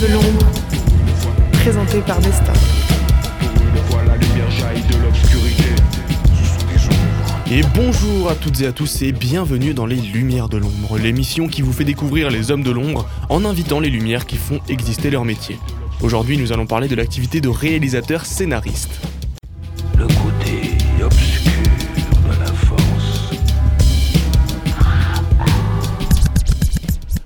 De l'ombre, présenté par Nesta. Et bonjour à toutes et à tous et bienvenue dans les Lumières de l'ombre, l'émission qui vous fait découvrir les hommes de l'ombre en invitant les lumières qui font exister leur métier. Aujourd'hui, nous allons parler de l'activité de réalisateur scénariste.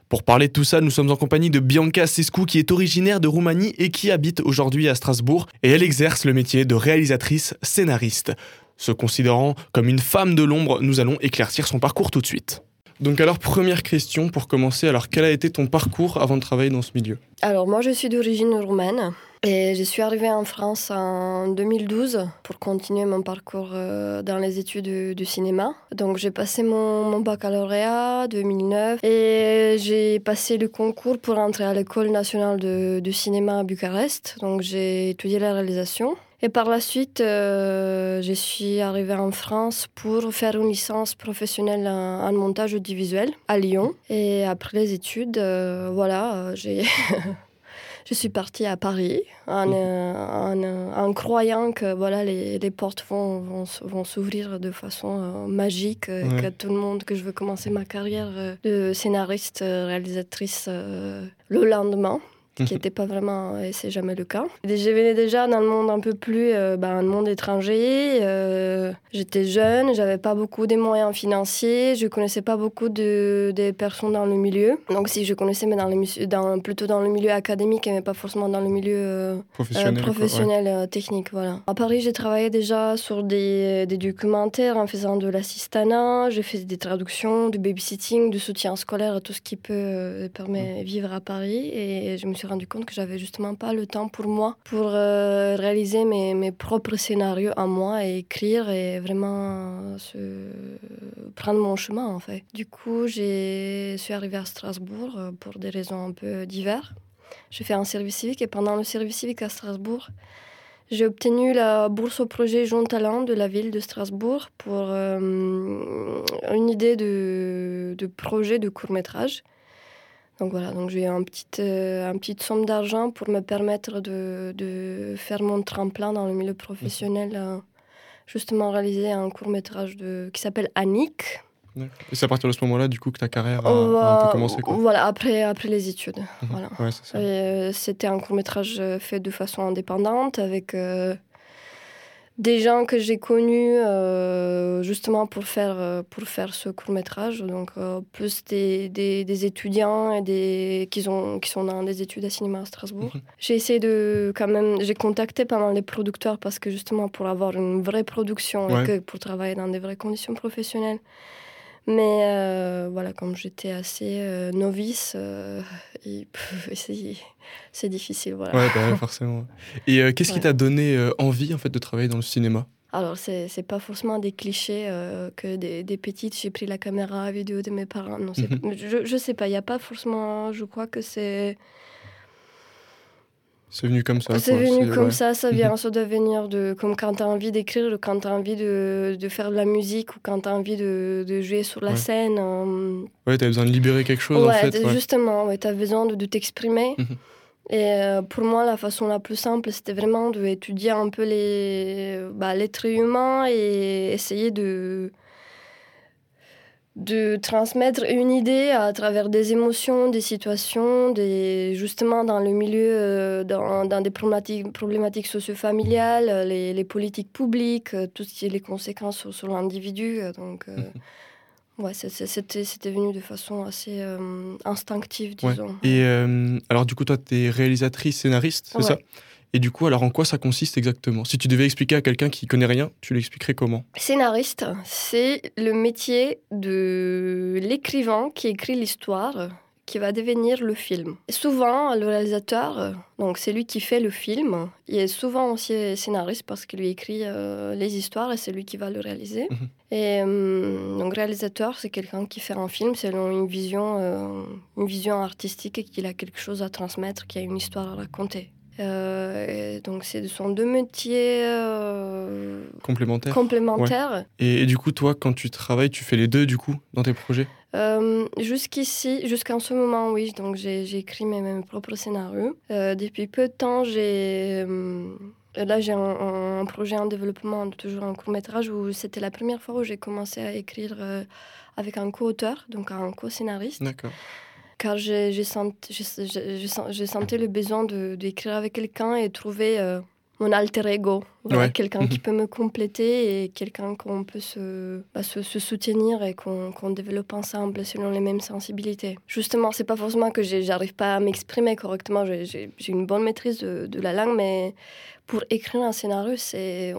Pour parler de tout ça, nous sommes en compagnie de Bianca Sescu qui est originaire de Roumanie et qui habite aujourd'hui à Strasbourg et elle exerce le métier de réalisatrice scénariste. Se considérant comme une femme de l'ombre, nous allons éclaircir son parcours tout de suite. Donc alors première question pour commencer, alors quel a été ton parcours avant de travailler dans ce milieu? Alors moi je suis d'origine roumaine et je suis arrivée en France en 2012 pour continuer mon parcours euh, dans les études du cinéma. Donc j'ai passé mon, mon baccalauréat 2009 et j'ai passé le concours pour entrer à l'école nationale de, de cinéma à Bucarest. Donc j'ai étudié la réalisation. Et par la suite, euh, je suis arrivée en France pour faire une licence professionnelle en, montage audiovisuel à Lyon. Et après les études, euh, voilà, j'ai je suis partie à Paris en, euh, en, euh, en croyant que voilà, les, les portes vont, vont, vont s'ouvrir de façon euh, magique, euh, Ouais. que tout le monde, que je veux commencer ma carrière euh, de scénariste, euh, réalisatrice euh, le lendemain qui n'était pas vraiment, et c'est jamais le cas. Je venais déjà dans le monde un peu plus, euh, ben, un monde étranger. euh, J'étais jeune, j'avais pas beaucoup de moyens financiers, je connaissais pas beaucoup de, des personnes dans le milieu. Donc si je connaissais, mais dans le, dans, plutôt dans le milieu académique, mais pas forcément dans le milieu euh, euh, Professionnel quoi, ouais. professionnel, euh, technique, voilà. À Paris, j'ai travaillé déjà sur des, des documentaires en faisant de l'assistanat, j'ai fait des traductions, du babysitting, du soutien scolaire, tout ce qui peut euh, permettre de vivre à Paris. Et je me suis rendu compte que j'avais justement pas le temps pour moi, pour euh, réaliser mes, mes propres scénarios à moi et écrire et vraiment se... prendre mon chemin, en fait. Du coup, je suis arrivée à Strasbourg euh, pour des raisons un peu diverses. J'ai fait un service civique et pendant le service civique à Strasbourg, j'ai obtenu la bourse au projet Jeune Talent de la ville de Strasbourg pour euh, une idée de, de projet de court métrage. Donc voilà, donc j'ai eu un petit, euh, un petite somme d'argent pour me permettre de, de faire mon tremplin dans le milieu professionnel, euh, justement réaliser un court métrage de, qui s'appelle Annick. Et c'est à partir de ce moment-là du coup que ta carrière a, un peu commencé quoi. Voilà, après, après les études. Mhm. Voilà. Ouais, euh, C'était un court métrage fait de façon indépendante avec euh, des gens que j'ai connus euh, justement pour faire, euh, pour faire ce court métrage. Donc, euh, plus des, des, des étudiants et des, qui, ont, qui sont dans des études à cinéma à Strasbourg. Mhm. J'ai essayé de quand même. J'ai contacté pas mal les producteurs parce que justement pour avoir une vraie production Ouais. et que pour travailler dans des vraies conditions professionnelles. Mais euh, voilà, comme j'étais assez euh, novice, euh, c'est, difficile. Voilà. Ouais, bah ouais, forcément. Et euh, qu'est-ce qui t'a donné envie en fait de travailler dans le cinéma? Alors, c'est, c'est pas forcément des clichés euh, que des, des petites, j'ai pris la caméra vidéo de mes parents. Non, Mhm. je, je sais pas, il n'y a pas forcément. Je crois que c'est. C'est venu comme ça. c'est venu comme ouais. ça, ça vient se devenir de. Comme quand tu as envie d'écrire, ou quand tu as envie de, de faire de la musique, ou quand tu as envie de, de jouer sur la Ouais. scène. euh, Ouais, t'avais besoin de libérer quelque chose en ouais, fait. t- ouais. justement, ouais, tu as besoin de, de t'exprimer. Mhm. Et euh, pour moi, la façon la plus simple, c'était vraiment d'étudier un peu bah, l'être humain et essayer de, de transmettre une idée à travers des émotions, des situations, des, justement dans le milieu, euh, dans, dans des problématiques, problématiques socio-familiales, les, les politiques publiques, euh, tout ce qui est les conséquences sur, sur l'individu. euh, Donc, euh, ouais, c'est- c'était, c'était venu de façon assez instinctive, Ouais. disons. Et alors du coup, toi, t'es réalisatrice, scénariste, c'est Ouais. ça Et du coup, alors en quoi ça consiste exactement? Si tu devais expliquer à quelqu'un qui connaît rien, tu l'expliquerais comment? Scénariste, c'est le métier de l'écrivain qui écrit l'histoire qui va devenir le film. Souvent, le réalisateur, donc c'est lui qui fait le film, il est souvent aussi scénariste parce qu'il lui écrit euh, les histoires et c'est lui qui va le réaliser. Mhm. Et euh, donc réalisateur, c'est quelqu'un qui fait un film selon une vision, euh, une vision artistique et qu'il a quelque chose à transmettre, qui a une histoire à raconter. Euh, donc, ce sont deux métiers euh, Complémentaire complémentaires. et, et du coup, toi, quand tu travailles, tu fais les deux du coup dans tes projets? Euh, Jusqu'ici, jusqu'en ce moment, oui. Donc, j'ai écrit mes, mes propres scénarios. Euh, depuis peu de temps, j'ai. euh, Là, j'ai un, un projet en développement, toujours un court métrage, où c'était la première fois où j'ai commencé à écrire avec un co-auteur, donc un co-scénariste. D'accord. Car j'ai j'ai senti, j'ai- j'ai- j'ai sen- j'ai senti le besoin de- d'écrire avec quelqu'un et trouver euh, mon alter ego. Ouais. Quelqu'un qui peut me compléter et quelqu'un qu'on peut se, bah, se, se soutenir et qu'on qu'on développe ensemble selon les mêmes sensibilités. Justement, c'est pas forcément que j'arrive pas à m'exprimer correctement, j'ai- une bonne maîtrise de, de la langue, mais pour écrire un scénario, c'est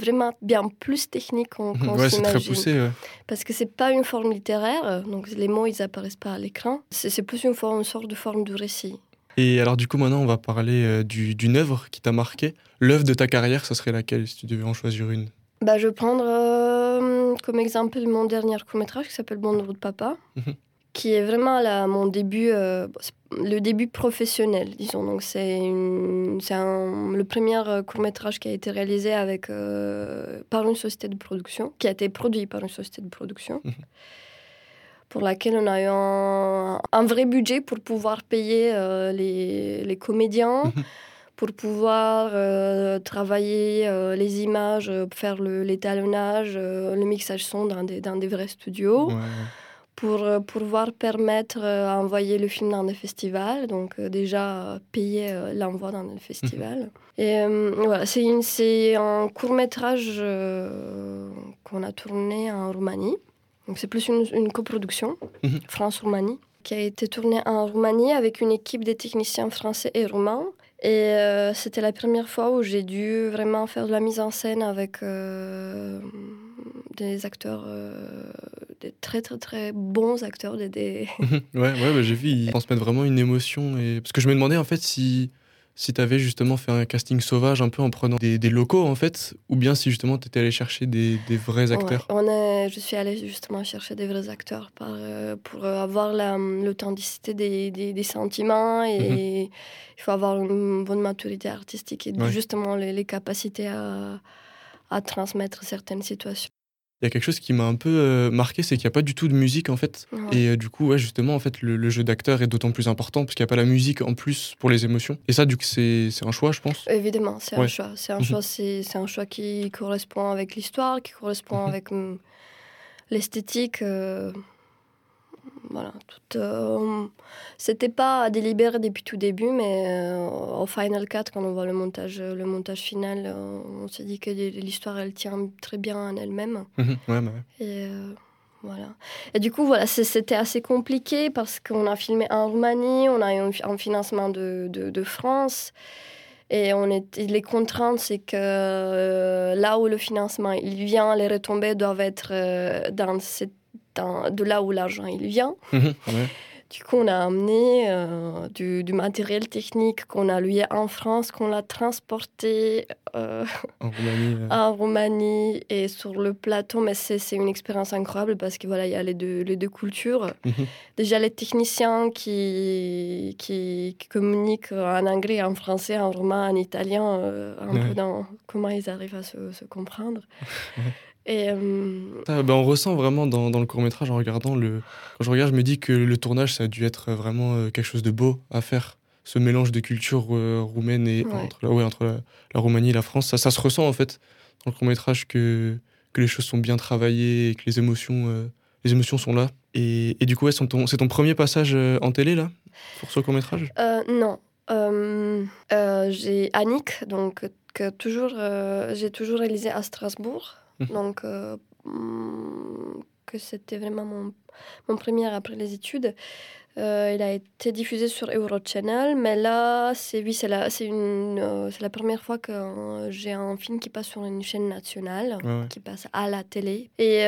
vraiment bien plus technique qu'on qu'on ouais, c'est très s'imagine. poussé. ouais. Parce que c'est pas une forme littéraire, donc les mots ils apparaissent pas à l'écran. C'est plus une, forme, une sorte de forme de récit. Et alors, du coup, maintenant, on va parler euh, du- d'une œuvre qui t'a marqué. L'œuvre de ta carrière, ça serait laquelle si tu devais en choisir une? Bah, je vais prendre euh, comme exemple mon dernier court-métrage qui s'appelle Bon de Papa, Mhm. Qui est vraiment là, mon début, euh, le début professionnel, disons. Donc c'est le premier euh, court-métrage qui a été réalisé avec, euh, par une société de production, qui a été produit par une société de production. Mhm. pour laquelle on a eu un, un vrai budget pour pouvoir payer euh, les, les comédiens, Mhm. pour pouvoir travailler les images, faire le- l'étalonnage, le mixage son dans des, dans des vrais studios, ouais. Pour euh, pouvoir permettre euh, à envoyer le film dans des festivals, donc euh, déjà euh, payer euh, l'envoi dans des festivals. Et euh, voilà, c'est un court métrage qu'on a tourné en Roumanie. Donc c'est plus une, une coproduction, Mhm. France-Roumanie, qui a été tournée en Roumanie avec une équipe de techniciens français et roumains. Et euh, c'était la première fois où j'ai dû vraiment faire de la mise en scène avec euh, des acteurs, euh, des très très très bons acteurs, ouais, ouais bah, j'ai vu, ils transmettent vraiment une émotion. Parce que je me demandais en fait si, si tu avais justement fait un casting sauvage un peu en prenant des, des locaux en fait, ou bien si justement tu étais allé chercher des, des vrais acteurs. Ouais, on est, je suis allée justement chercher des vrais acteurs par, euh, pour euh, avoir la- l'authenticité des, des, des sentiments et il faut avoir une bonne maturité artistique et Ouais. justement les, les capacités à, à transmettre certaines situations. Il y a quelque chose qui m'a un peu euh, marqué, c'est qu'il n'y a pas du tout de musique en fait. Ouais. Et euh, du coup, ouais, justement, en fait, le, le jeu d'acteur est d'autant plus important parce qu'il n'y a pas la musique en plus pour les émotions. Et ça, du coup, c'est un choix, je pense. Évidemment, c'est un choix. C'est un Mhm. choix. C'est un choix qui correspond avec l'histoire, qui correspond Mhm. avec hum, l'esthétique. euh, voilà. Euh, C'était pas délibéré depuis tout début, mais euh, au Final Cut, quand on voit le montage, le montage final, euh, on s'est dit que l'histoire, elle tient très bien en elle-même. Mhm, ouais, bah ouais. Et euh, voilà. Et du coup, voilà, c'était assez compliqué parce qu'on a filmé en Roumanie, on a eu un, fi- un financement de, de, de France. Et on est, les contraintes, c'est que là où le financement il vient, les retombées doivent être dans cette- de là où l'argent il vient. Mhm, ouais. Du coup, on a amené euh, du, du matériel technique qu'on a loué en France, qu'on a transporté euh, En Roumanie. en Roumanie et sur le plateau, mais c'est une expérience incroyable parce que voilà, il y a les deux, les deux cultures. mhm. Déjà les techniciens qui, qui, qui communiquent en anglais, en français, en roumain, en italien, euh, un Ouais. peu dans comment ils arrivent à se, se comprendre. Et euh, bah, on ressent vraiment dans, dans le court métrage en regardant le. Quand je regarde, je me dis que le tournage, ça a dû être vraiment euh, quelque chose de beau à faire. Ce mélange de culture euh, roumaine et Ouais. entre, la, ouais, entre la, la Roumanie et la France, ça, ça se ressent en fait dans le court métrage que, que les choses sont bien travaillées et que les émotions, euh, les émotions sont là. Et, et du coup, ouais, c'est ton, premier passage en télé là pour ce court métrage non, j'ai Annick, donc que toujours, j'ai toujours réalisé à Strasbourg. Donc euh, hum, que c'était vraiment mon, mon premier après les études. Euh, il a été diffusé sur Eurochannel, mais là, c'est oui, c'est la, c'est une, euh, c'est la première fois que euh, j'ai un film qui passe sur une chaîne nationale, Ouais, ouais. qui passe à la télé. Et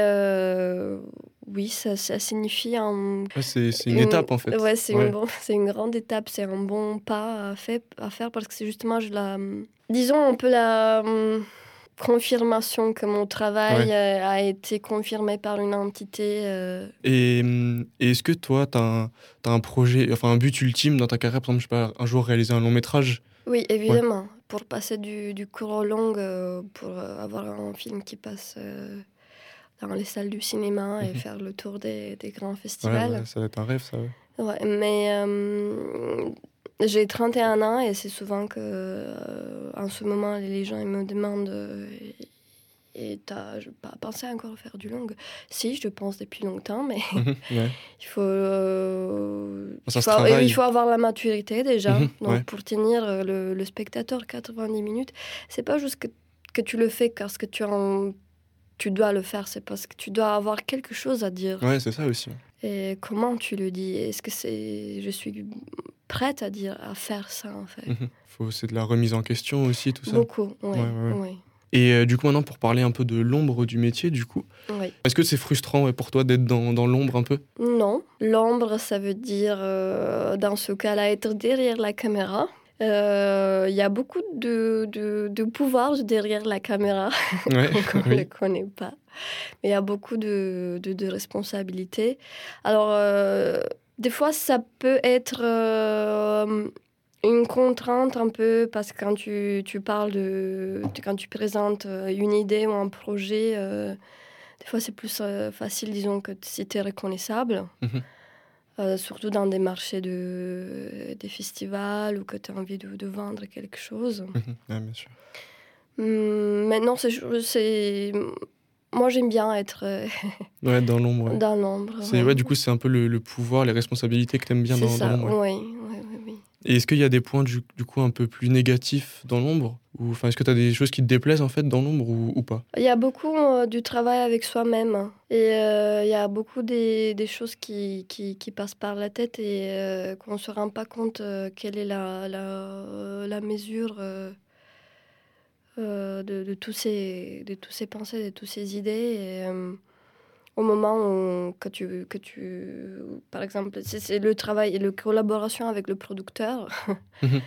oui, ça, ça signifie un, Ouais, c'est c'est une, étape en fait. Ouais, c'est une, bon- c'est une grande étape, c'est un bon pas à, fait, à faire parce que c'est justement je la, disons un peu la confirmation que mon travail Ouais. euh, a été confirmé par une entité. euh, Et, et est-ce que toi, tu as, un projet, enfin un but ultime dans ta carrière, par exemple, je sais pas, un jour réaliser un long métrage? Oui, évidemment, pour passer du, du court au long, euh, pour avoir un film qui passe euh, dans les salles du cinéma et Mhm. faire le tour des, des grands festivals. ouais, ça va être un rêve, ça. ouais. Mais j'ai 31 ans et c'est souvent que euh, en ce moment les gens ils me demandent euh, et t'as pas pensé encore faire du long Si, je pense depuis longtemps, mais Ouais. il faut, euh, il, faut travaille. il faut avoir la maturité déjà. Mhm, Donc ouais. pour tenir euh, le, le spectateur 90 minutes, c'est pas juste que, que tu le fais parce que tu en tu dois le faire, c'est parce que tu dois avoir quelque chose à dire. Ouais, c'est ça aussi. Et comment tu le dis? Est-ce que c'est je suis prête à dire à faire ça en fait Mhm. Faut, c'est de la remise en question aussi, tout ça. Beaucoup, ouais, Ouais, ouais, ouais. ouais, Et euh, du coup, maintenant, pour parler un peu de l'ombre du métier, du coup, est-ce que c'est frustrant pour toi d'être dans, dans l'ombre un peu? Non, l'ombre, ça veut dire euh, dans ce cas-là être derrière la caméra. Euh, Il y a beaucoup de, de, de pouvoir derrière la caméra Ouais, qu'on ne oui. connaît pas. Mais il y a beaucoup de, de, de responsabilités. Alors, euh, des fois, ça peut être euh, une contrainte un peu parce que quand tu, tu parles de. Quand tu présentes euh, une idée ou un projet, euh, des fois, c'est plus euh, facile, disons, que si tu es reconnaissable. Mhm. Surtout dans des marchés de, des festivals ou que tu as envie de, de vendre quelque chose. Ouais, bien sûr. Hum, maintenant, c'est... moi j'aime bien être euh, Ouais, dans l'ombre. ouais. dans l'ombre. C'est, ouais, du coup, c'est un peu le, le pouvoir, les responsabilités que t'aimes bien c'est dans, dans ça, l'ombre. ouais. oui, oui. Et est-ce qu'il y a des points du, du coup un peu plus négatifs dans l'ombre? Ou enfin est-ce que tu as des choses qui te déplaisent en fait dans l'ombre ou, ou pas? Il y a beaucoup euh, du travail avec soi-même et euh, il y a beaucoup des, des choses qui, qui, qui passent par la tête et euh, qu'on ne se rend pas compte quelle est la, la, la mesure euh, de, de, tous ces, de tous ces pensées, de toutes ces idées. Et, euh, au moment où que tu, que tu par exemple, c'est, le travail et la collaboration avec le producteur. Mhm.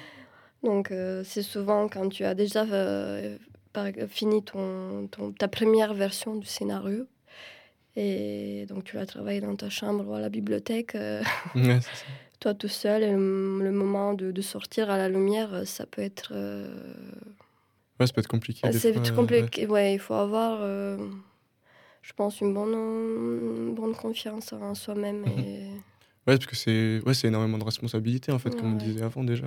Donc euh, c'est souvent quand tu as déjà par- fini ton, ton- ta première version du scénario. Et donc tu l'as travaillé dans ta chambre ou à la bibliothèque, ça. toi tout seul, et le, le moment de, de sortir à la lumière, ça peut être... Ouais, ça peut être compliqué. des c'est euh, compliqué. Ouais, il faut avoir, euh, je pense, une bonne, une bonne confiance en soi-même. Mhm. Et... Ouais, parce que c'est ouais, énormément de responsabilités en fait, comme on disait avant déjà.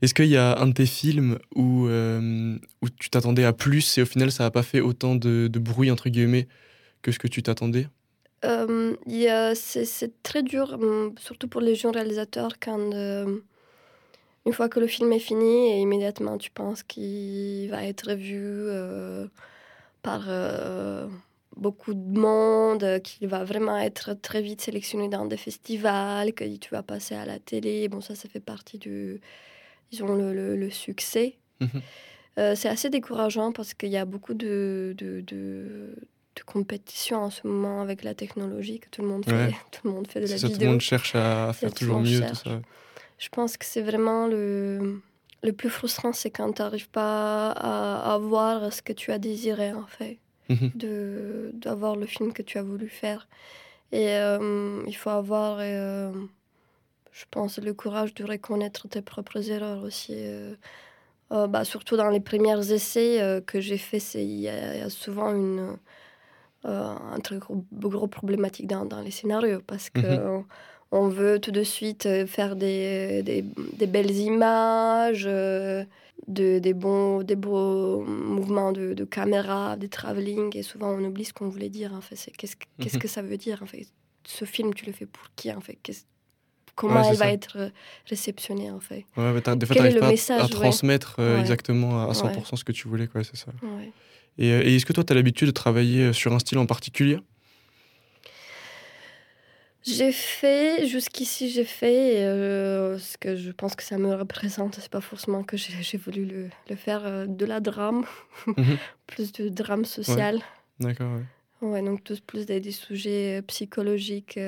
Est-ce qu'il y a un de tes films où, euh, où tu t'attendais à plus et au final ça n'a pas fait autant de, de bruit entre guillemets que ce que tu t'attendais? Euh, c'est, très dur, hum, surtout pour les jeunes réalisateurs, quand une fois que le film est fini, et immédiatement tu penses qu'il va être vu euh, par euh, beaucoup de monde, qu'il va vraiment être très vite sélectionné dans des festivals, que tu vas passer à la télé. Bon, ça, ça fait partie du, disons, le, le- le succès. Mhm. Euh, c'est assez décourageant parce qu'il y a beaucoup de, de, de, de compétition en ce moment avec la technologie, que tout le monde fait, tout le monde fait de la ça, tout le monde cherche à faire toujours mieux, tout ça. Je pense que c'est vraiment le, le plus frustrant, c'est quand tu n'arrives pas à, à voir ce que tu as désiré, en fait, Mhm. de, d'avoir le film que tu as voulu faire. Et euh, il faut avoir, euh, je pense, le courage de reconnaître tes propres erreurs aussi. euh. Bah, surtout dans les premiers essais que j'ai faits, c'est- il y, a il y a souvent une, un très gros, gros problématique dans, dans les scénarios parce que Mhm. On, veut tout de suite euh, faire des, des, des belles images, euh, de, des, bons, des beaux mouvements de, de caméra, des travelling, et souvent on oublie ce qu'on voulait dire. En fait. Qu'est-ce, que- qu'est-ce Mhm. que ça veut dire en fait? Ce film, tu le fais pour qui en fait? Comment Ouais, c'est elle va ça. être euh, réceptionnée en fait? Ouais, mais t'arrives le pas à- à, message, ouais. transmettre euh, exactement à 100% ce que tu voulais, c'est ça. Et, euh, et est-ce que toi, tu as l'habitude de travailler euh, sur un style en particulier? J'ai fait, jusqu'ici j'ai fait, euh, ce que je pense que ça me représente, c'est pas forcément que j'ai voulu le, le faire, euh, de la drame, Mhm. plus de drame social. D'accord, ouais. Ouais, donc tous plus des, des sujets euh, psychologiques.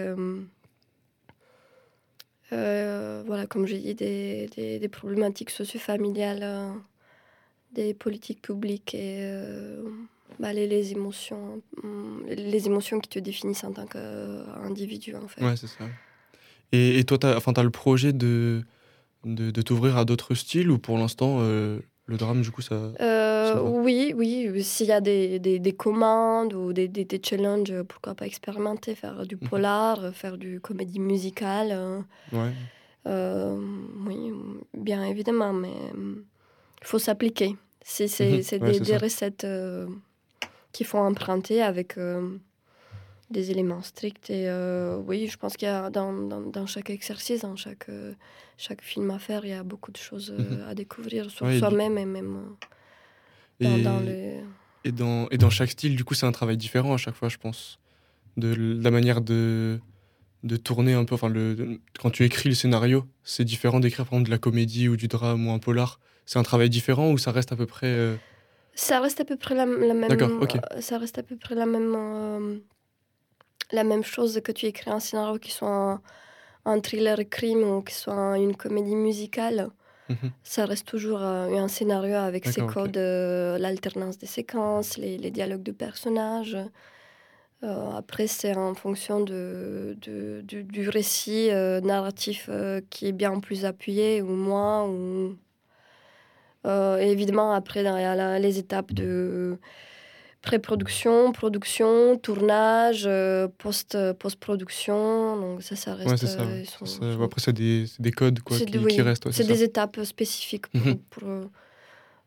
euh, voilà, comme j'ai dit, des, des, des problématiques socio-familiales, des politiques publiques et bah, les, les émotions, hum, les émotions qui te définissent en tant qu'individu en fait. Ouais, c'est ça. Et, et toi, tu as, le projet de, de, de t'ouvrir à d'autres styles ou pour l'instant, euh, Le drame, du coup, ça. Euh, Ça oui, oui. S'il y a des, des, des commandes ou des, des, challenges, pourquoi pas expérimenter, faire du Mhm. polar, faire du comédie musicale. euh, Ouais. euh, oui, bien évidemment, mais il faut s'appliquer. C'est Mhm. c'est Ouais, des, recettes qu'il faut emprunter avec euh, des éléments stricts. Et euh, oui, je pense qu'il y a dans, dans, dans chaque exercice, dans chaque, euh, chaque film à faire, il y a beaucoup de choses euh, Mhm. à découvrir sur Ouais, soi-même et même dans, Et, dans le... et, dans, et dans chaque style, du coup, c'est un travail différent à chaque fois, je pense. De la manière de, de tourner un peu. Enfin, le, de- quand tu écris le scénario, c'est différent d'écrire, par exemple, de la comédie ou du drame ou un polar. C'est un travail différent ou ça reste à peu près. Ça reste à peu près la, la même. Ça reste à peu près la même. euh, la même chose que tu écris un scénario qui soit un, un thriller crime ou qui soit un- une comédie musicale. Mhm. Ça reste toujours euh, un scénario avec ses codes, euh, l'alternance des séquences, les, les dialogues de personnages. Euh, après, c'est en fonction de, de- du, du récit euh, narratif euh, qui est bien plus appuyé ou moins. Ou... Euh, et évidemment, après, il y a la- les étapes de pré-production, production, tournage, euh, post, post-production. Donc ça, ça reste... Ouais, c'est ça. euh, ouais. ils sont- Ça, sont- Après, c'est des, codes quoi, qui, de- qui oui, restent. ouais, c'est des étapes spécifiques pour, Mhm. pour, euh,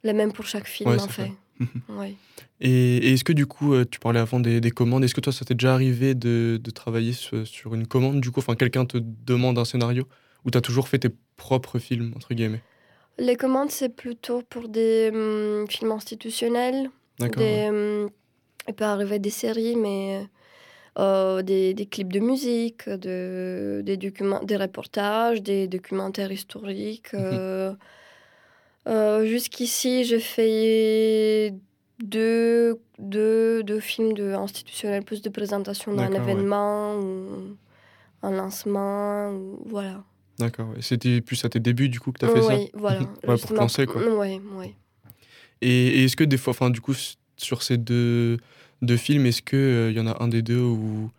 les mêmes pour chaque film, Ouais, en fait. Mhm. Et, et est-ce que du coup, euh, tu parlais avant des, des commandes, est-ce que toi, ça t'est déjà arrivé de, de travailler sur, sur une commande du coup? Enfin, quelqu'un te demande un scénario ou t'as toujours fait tes propres films, entre guillemets? Les commandes, c'est plutôt pour des hum, films institutionnels. D'accord. Des, hum, il peut arriver des séries, mais euh, des, des clips de musique, de, des, documents, des reportages, des documentaires historiques. Mhm. euh, euh, Jusqu'ici, j'ai fait deux, deux, deux films de institutionnels, plus de présentation d'un D'accord, ouais. événement ou un lancement. Ou, voilà. D'accord. ouais. C'était plus à tes débuts du coup que t'as fait ça Oui, voilà. Ouais, pour lancer, quoi. Oui, oui. Et, et est-ce que des fois, enfin, du coup, sur ces deux, deux films, est-ce qu'il y en a un des deux où,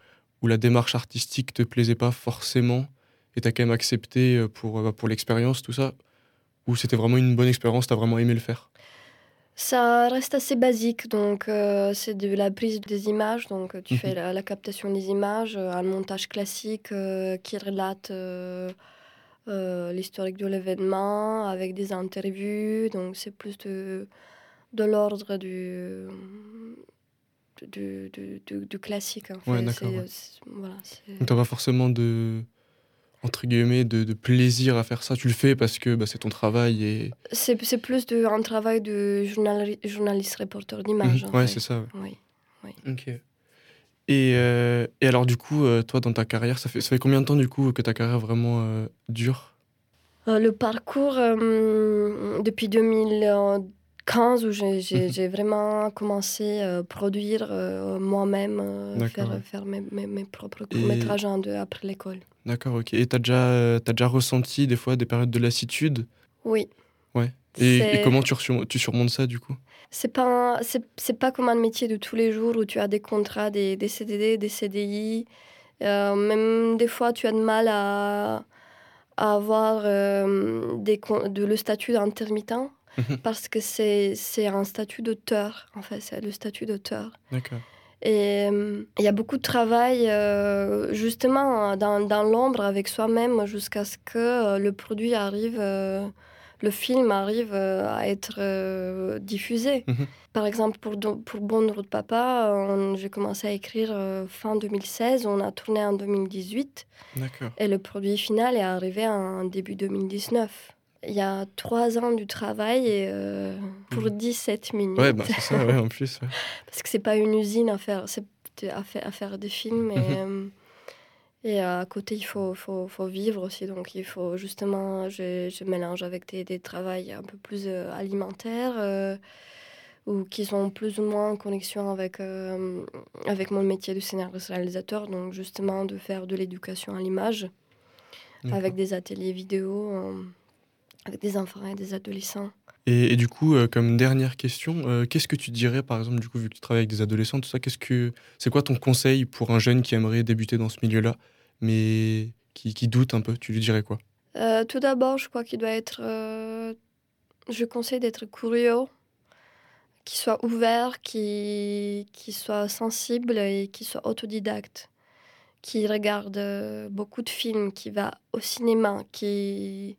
où la démarche artistique te plaisait pas forcément et t'as quand même accepté euh, pour, euh, bah, pour l'expérience, tout ça? Ou c'était vraiment une bonne expérience, t'as vraiment aimé le faire? Ça reste assez basique, donc euh, c'est de la prise des images, donc euh, tu Mhm. fais la, la captation des images, euh, un montage classique euh, qui relate euh, l'historique de l'événement avec des interviews, donc c'est plus de, de l'ordre du, du, du, du- classique. En fait. Ouais, d'accord, ouais. voilà, pas forcément de entre guillemets de, de plaisir à faire ça. Tu le fais parce que bah, c'est ton travail et c'est plus de, un travail de journali- journaliste reporter d'image. En ouais c'est ça. Oui. ouais. Ok. Et, euh, et alors du coup euh, toi dans ta carrière ça fait ça fait combien de temps du coup que ta carrière vraiment euh, dure? Le parcours euh, depuis 2015 où j'ai- Mhm. j'ai vraiment commencé à produire moi-même, faire, ouais. faire mes, mes- mes propres Et- courts-métrages en deux après l'école. D'accord ok. Et t'as déjà t'as déjà ressenti des fois des périodes de lassitude? Oui. Ouais. et, comment tu surmontes ça du coup? C'est pas, c'est, c'est pas comme un métier de tous les jours où tu as des contrats, des, des CDD, des CDI. Euh, même des fois, tu as de mal à, à avoir euh, des, de, le statut d'intermittent Mhm. parce que c'est, c'est un statut d'auteur, en fait, c'est le statut d'auteur. D'accord. Et euh, il y a beaucoup de travail euh, justement dans, dans l'ombre avec soi-même jusqu'à ce que euh, le produit arrive, le film arrive euh, à être euh, diffusé. Mhm. Par exemple, pour, pour Bonne Route Papa, on- j'ai commencé à écrire euh, fin 2016, on a tourné en 2018 D'accord. et le produit final est arrivé en début 2019. Il y a trois ans du travail et, euh, pour Mhm. 17 minutes. Ouais bah c'est ça ouais en plus. ouais. Parce que c'est pas une usine à faire, c'est à faire, à faire des films. Et, euh, et à côté, il faut, faut, faut vivre aussi. Donc, il faut justement, je, je mélange avec des, des travails un peu plus euh, alimentaires euh, ou qui sont plus ou moins en connexion avec, euh, avec mon métier de scénariste-réalisateur. Donc, justement, de faire de l'éducation à l'image avec des ateliers vidéo, euh, avec des enfants et des adolescents. Et, et du coup, euh, comme dernière question, qu'est-ce que tu dirais, par exemple, du coup, vu que tu travailles avec des adolescents, tout ça, qu'est-ce que c'est quoi ton conseil pour un jeune qui aimerait débuter dans ce milieu-là, mais qui, qui doute un peu Tu lui dirais quoi? Euh, tout d'abord, je crois qu'il doit être euh, je conseille d'être curieux, qui soit ouvert, qui, qui soit sensible et qui soit autodidacte, qui regarde euh, beaucoup de films, qui va au cinéma, qui,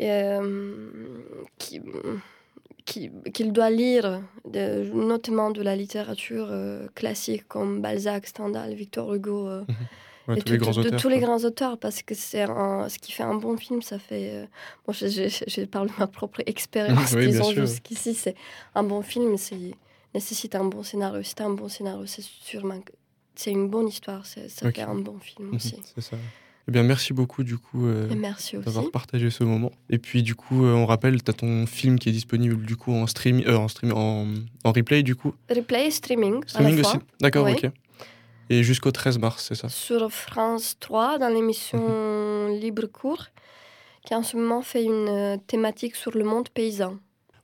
euh, qui qu'il doit lire, de, notamment de la littérature euh, classique comme Balzac, Stendhal, Victor Hugo. Euh, Ouais, tous les grands de tous les grands auteurs, parce que c'est un- ce qui fait un bon film, ça fait. euh, bon, je, je- parle de ma propre expérience, Oui, disons jusqu'ici. C'est un bon film, c'est nécessite un bon scénario. T'as un bon scénario, c'est sûrement c'est une bonne histoire, c'est- ça fait un bon film Mhm, aussi. C'est ça. Eh bien, merci beaucoup du coup euh, d'avoir partagé ce moment. Et puis du coup, euh, on rappelle, tu as ton film qui est disponible du coup en stream, euh, en stream, en, en replay du coup? Replay streaming, Streaming aussi. D'accord, Oui. ok. Et jusqu'au 13 mars, c'est ça. sur France 3 dans l'émission Mhm. Libre Cours, qui en ce moment fait une euh, thématique sur le monde paysan.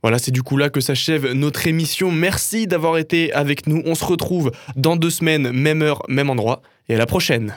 Voilà, c'est du coup là que s'achève notre émission. Merci d'avoir été avec nous. On se retrouve dans deux semaines, même heure, même endroit. Et à la prochaine.